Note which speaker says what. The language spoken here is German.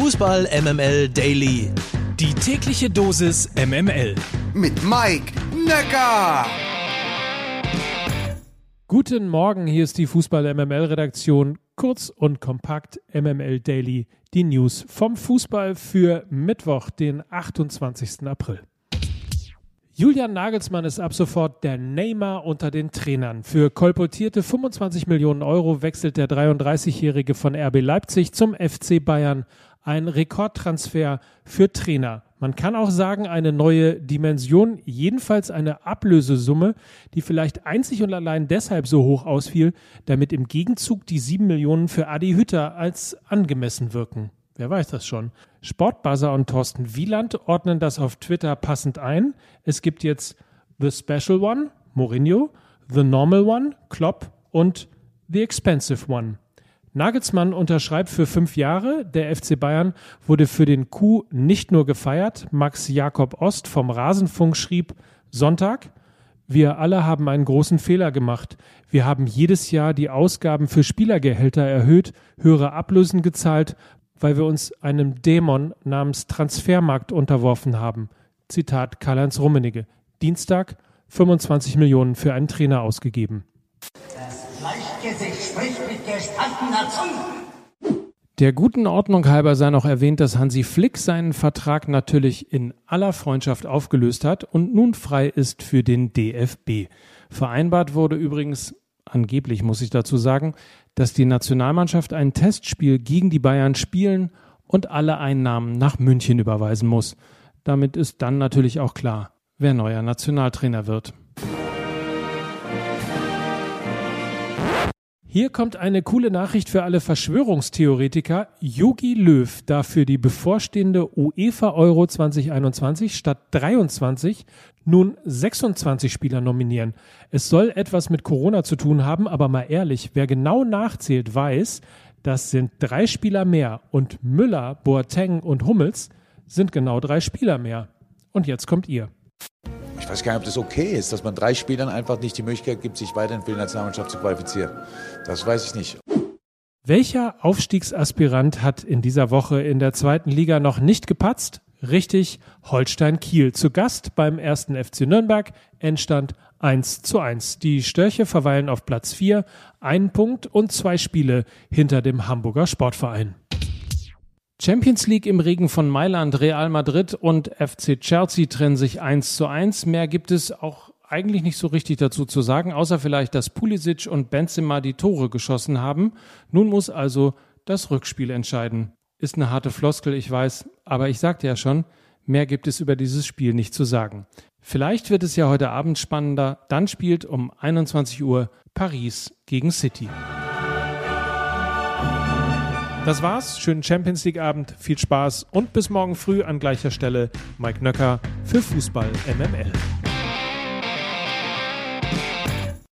Speaker 1: Fußball MML Daily.
Speaker 2: Die tägliche Dosis MML.
Speaker 3: Mit Mike Necker.
Speaker 4: Guten Morgen, hier ist die Fußball MML Redaktion. Kurz und kompakt MML Daily. Die News vom Fußball für Mittwoch, den 28. April. Julian Nagelsmann ist ab sofort der Neymar unter den Trainern. Für kolportierte 25 Millionen Euro wechselt der 33-Jährige von RB Leipzig zum FC Bayern. Ein Rekordtransfer für Trainer. Man kann auch sagen, eine neue Dimension, jedenfalls eine Ablösesumme, die vielleicht einzig und allein deshalb so hoch ausfiel, damit im Gegenzug die 7 Millionen für Adi Hütter als angemessen wirken. Wer weiß das schon? Sportbuzzer und Thorsten Wieland ordnen das auf Twitter passend ein. Es gibt jetzt The Special One, Mourinho, The Normal One, Klopp und The Expensive One. Nagelsmann unterschreibt für fünf Jahre. Der FC Bayern wurde für den Coup nicht nur gefeiert. Max Jakob Ost vom Rasenfunk schrieb Sonntag. Wir alle haben einen großen Fehler gemacht. Wir haben jedes Jahr die Ausgaben für Spielergehälter erhöht, höhere Ablösen gezahlt, weil wir uns einem Dämon namens Transfermarkt unterworfen haben. Zitat Karl-Heinz Rummenigge. Dienstag 25 Millionen für einen Trainer ausgegeben.
Speaker 5: Fleischgesicht spricht mit gespaltener Zunge.
Speaker 4: Der guten Ordnung halber sei noch erwähnt, dass Hansi Flick seinen Vertrag natürlich in aller Freundschaft aufgelöst hat und nun frei ist für den DFB. Vereinbart wurde übrigens angeblich muss ich dazu sagen, dass die Nationalmannschaft ein Testspiel gegen die Bayern spielen und alle Einnahmen nach München überweisen muss. Damit ist dann natürlich auch klar, wer neuer Nationaltrainer wird. Hier kommt eine coole Nachricht für alle Verschwörungstheoretiker. Yogi Löw darf für die bevorstehende UEFA Euro 2021 statt 23 nun 26 Spieler nominieren. Es soll etwas mit Corona zu tun haben, aber mal ehrlich, wer genau nachzählt, weiß, das sind drei Spieler mehr und Müller, Boateng und Hummels sind genau drei Spieler mehr. Und jetzt kommt ihr.
Speaker 6: Ich weiß gar nicht, ob das okay ist, dass man drei Spielern einfach nicht die Möglichkeit gibt, sich weiterhin für die Nationalmannschaft zu qualifizieren. Das weiß ich nicht.
Speaker 4: Welcher Aufstiegsaspirant hat in dieser Woche in der zweiten Liga noch nicht gepatzt? Richtig, Holstein Kiel. Zu Gast beim ersten FC Nürnberg. Endstand 1 zu 1. Die Störche verweilen auf Platz 4, einen Punkt und zwei Spiele hinter dem Hamburger Sportverein. Champions League im Regen von Mailand, Real Madrid und FC Chelsea trennen sich 1 zu 1. Mehr gibt es auch eigentlich nicht so richtig dazu zu sagen, außer vielleicht, dass Pulisic und Benzema die Tore geschossen haben. Nun muss also das Rückspiel entscheiden. Ist eine harte Floskel, ich weiß, aber ich sagte ja schon, mehr gibt es über dieses Spiel nicht zu sagen. Vielleicht wird es ja heute Abend spannender. Dann spielt um 21 Uhr Paris gegen City. Das war's. Schönen Champions League Abend, viel Spaß und bis morgen früh an gleicher Stelle. Mike Nöcker für Fußball MML.